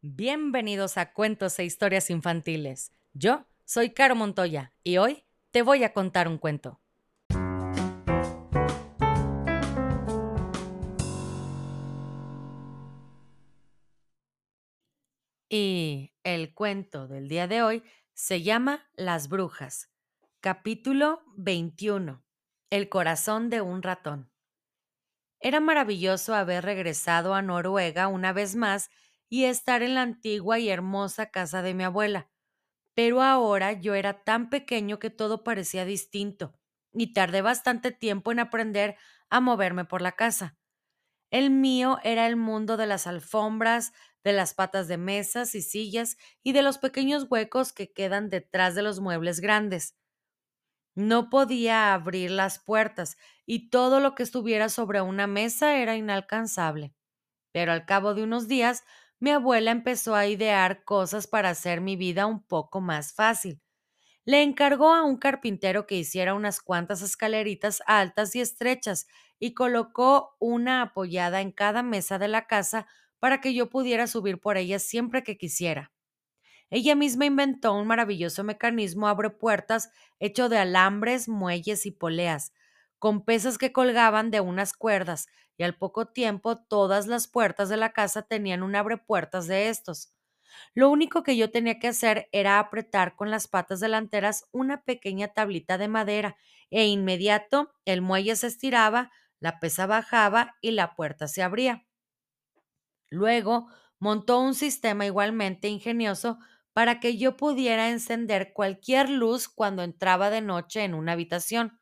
Bienvenidos a Cuentos e Historias Infantiles. Yo soy Caro Montoya y hoy te voy a contar un cuento. Y el cuento del día de hoy se llama Las Brujas. Capítulo 21. El corazón de un ratón. Era maravilloso haber regresado a Noruega una vez más y estar en la antigua y hermosa casa de mi abuela. Pero ahora yo era tan pequeño que todo parecía distinto, y tardé bastante tiempo en aprender a moverme por la casa. El mío era el mundo de las alfombras, de las patas de mesas y sillas y de los pequeños huecos que quedan detrás de los muebles grandes. No podía abrir las puertas y todo lo que estuviera sobre una mesa era inalcanzable. Pero al cabo de unos días mi abuela empezó a idear cosas para hacer mi vida un poco más fácil. Le encargó a un carpintero que hiciera unas cuantas escaleritas altas y estrechas y colocó una apoyada en cada mesa de la casa para que yo pudiera subir por ellas siempre que quisiera. Ella misma inventó un maravilloso mecanismo abre puertas hecho de alambres, muelles y poleas, con pesas que colgaban de unas cuerdas, y al poco tiempo todas las puertas de la casa tenían un abrepuertas de estos. Lo único que yo tenía que hacer era apretar con las patas delanteras una pequeña tablita de madera, e inmediato el muelle se estiraba, la pesa bajaba y la puerta se abría. Luego montó un sistema igualmente ingenioso para que yo pudiera encender cualquier luz cuando entraba de noche en una habitación.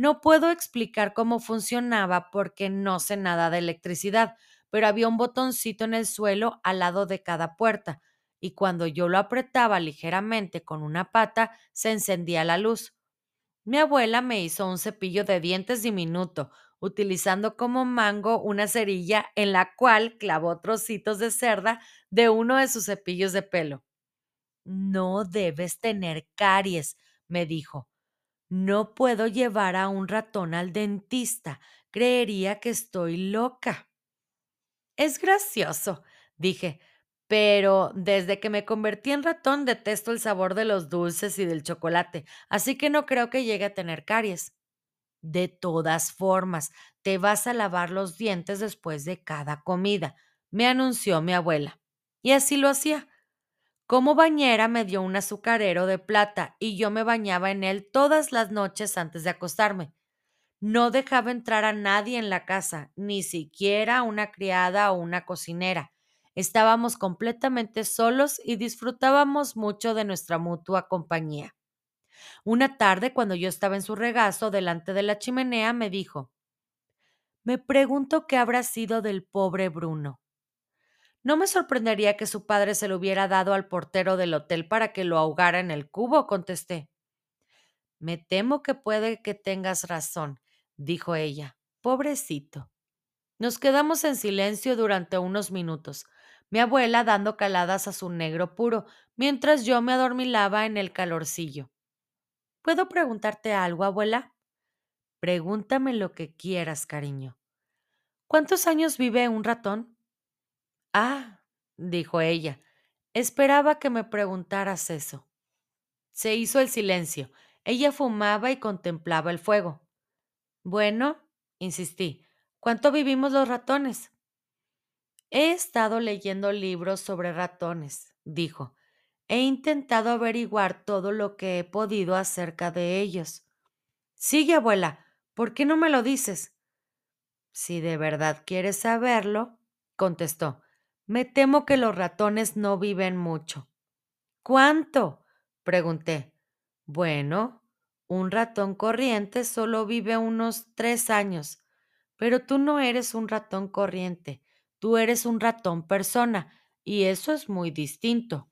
No puedo explicar cómo funcionaba porque no sé nada de electricidad, pero había un botoncito en el suelo al lado de cada puerta, y cuando yo lo apretaba ligeramente con una pata, se encendía la luz. Mi abuela me hizo un cepillo de dientes diminuto, utilizando como mango una cerilla en la cual clavó trocitos de cerda de uno de sus cepillos de pelo. No debes tener caries, me dijo. No puedo llevar a un ratón al dentista. Creería que estoy loca. Es gracioso, dije, pero desde que me convertí en ratón detesto el sabor de los dulces y del chocolate, así que no creo que llegue a tener caries. De todas formas, te vas a lavar los dientes después de cada comida, me anunció mi abuela. Y así lo hacía. Como bañera me dio un azucarero de plata y yo me bañaba en él todas las noches antes de acostarme. No dejaba entrar a nadie en la casa, ni siquiera una criada o una cocinera. Estábamos completamente solos y disfrutábamos mucho de nuestra mutua compañía. Una tarde, cuando yo estaba en su regazo delante de la chimenea, me dijo Me pregunto qué habrá sido del pobre Bruno. No me sorprendería que su padre se lo hubiera dado al portero del hotel para que lo ahogara en el cubo, contesté. Me temo que puede que tengas razón, dijo ella. Pobrecito. Nos quedamos en silencio durante unos minutos, mi abuela dando caladas a su negro puro, mientras yo me adormilaba en el calorcillo. ¿Puedo preguntarte algo, abuela? Pregúntame lo que quieras, cariño. ¿Cuántos años vive un ratón? Ah, dijo ella, esperaba que me preguntaras eso. Se hizo el silencio. Ella fumaba y contemplaba el fuego. Bueno, insistí, ¿cuánto vivimos los ratones? He estado leyendo libros sobre ratones, dijo. He intentado averiguar todo lo que he podido acerca de ellos. Sigue, abuela, ¿por qué no me lo dices? Si de verdad quieres saberlo, contestó, me temo que los ratones no viven mucho. ¿Cuánto? pregunté. Bueno, un ratón corriente solo vive unos tres años, pero tú no eres un ratón corriente, tú eres un ratón persona, y eso es muy distinto.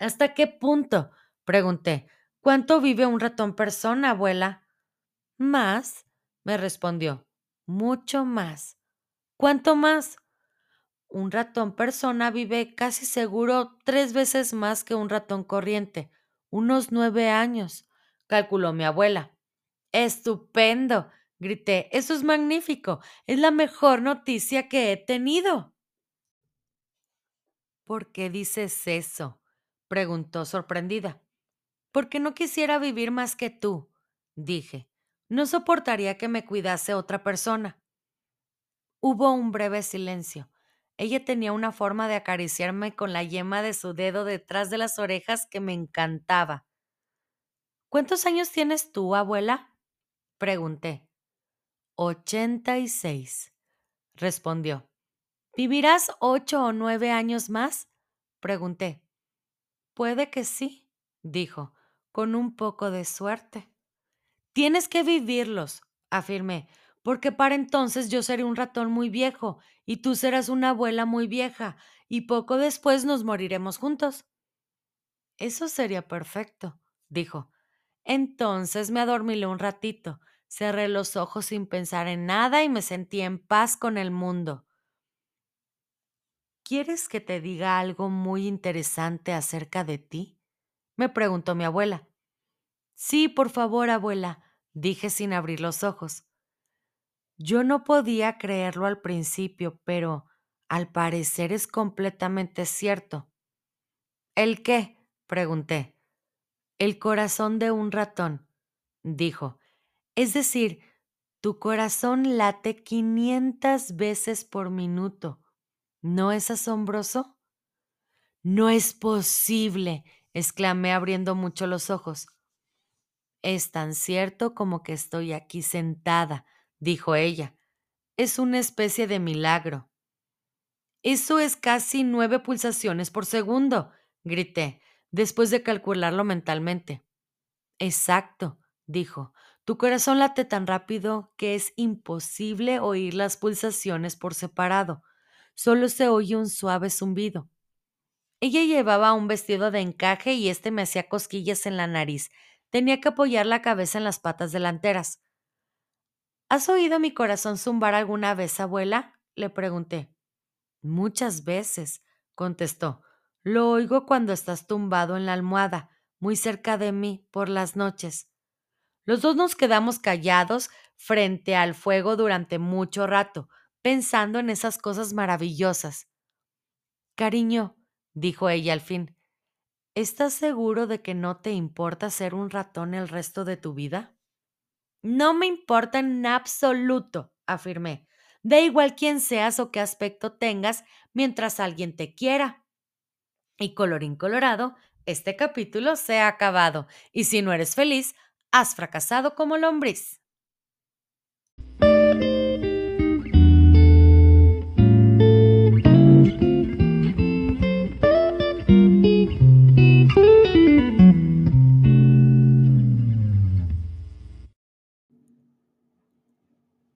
¿Hasta qué punto? pregunté. ¿Cuánto vive un ratón persona, abuela? Más, me respondió. Mucho más. ¿Cuánto más? Un ratón persona vive casi seguro tres veces más que un ratón corriente, unos nueve años, calculó mi abuela. Estupendo, grité. Eso es magnífico. Es la mejor noticia que he tenido. ¿Por qué dices eso? preguntó sorprendida. Porque no quisiera vivir más que tú, dije. No soportaría que me cuidase otra persona. Hubo un breve silencio. Ella tenía una forma de acariciarme con la yema de su dedo detrás de las orejas que me encantaba. ¿Cuántos años tienes tú, abuela? pregunté. Ochenta y seis, respondió. ¿Vivirás ocho o nueve años más? pregunté. Puede que sí, dijo, con un poco de suerte. Tienes que vivirlos, afirmé, porque para entonces yo seré un ratón muy viejo y tú serás una abuela muy vieja, y poco después nos moriremos juntos. Eso sería perfecto, dijo. Entonces me adormilé un ratito, cerré los ojos sin pensar en nada y me sentí en paz con el mundo. ¿Quieres que te diga algo muy interesante acerca de ti? me preguntó mi abuela. Sí, por favor, abuela, dije sin abrir los ojos. Yo no podía creerlo al principio, pero al parecer es completamente cierto. ¿El qué? pregunté. El corazón de un ratón, dijo. Es decir, tu corazón late 500 veces por minuto. ¿No es asombroso? No es posible, exclamé abriendo mucho los ojos. Es tan cierto como que estoy aquí sentada, dijo ella. Es una especie de milagro. Eso es casi nueve pulsaciones por segundo, grité, después de calcularlo mentalmente. Exacto, dijo. Tu corazón late tan rápido que es imposible oír las pulsaciones por separado. Solo se oye un suave zumbido. Ella llevaba un vestido de encaje y este me hacía cosquillas en la nariz. Tenía que apoyar la cabeza en las patas delanteras. ¿Has oído mi corazón zumbar alguna vez, abuela? le pregunté. Muchas veces, contestó. Lo oigo cuando estás tumbado en la almohada, muy cerca de mí, por las noches. Los dos nos quedamos callados frente al fuego durante mucho rato, pensando en esas cosas maravillosas. Cariño, dijo ella al fin. ¿Estás seguro de que no te importa ser un ratón el resto de tu vida? No me importa en absoluto, afirmé. Da igual quién seas o qué aspecto tengas mientras alguien te quiera. Y colorín colorado, este capítulo se ha acabado, y si no eres feliz, has fracasado como lombriz.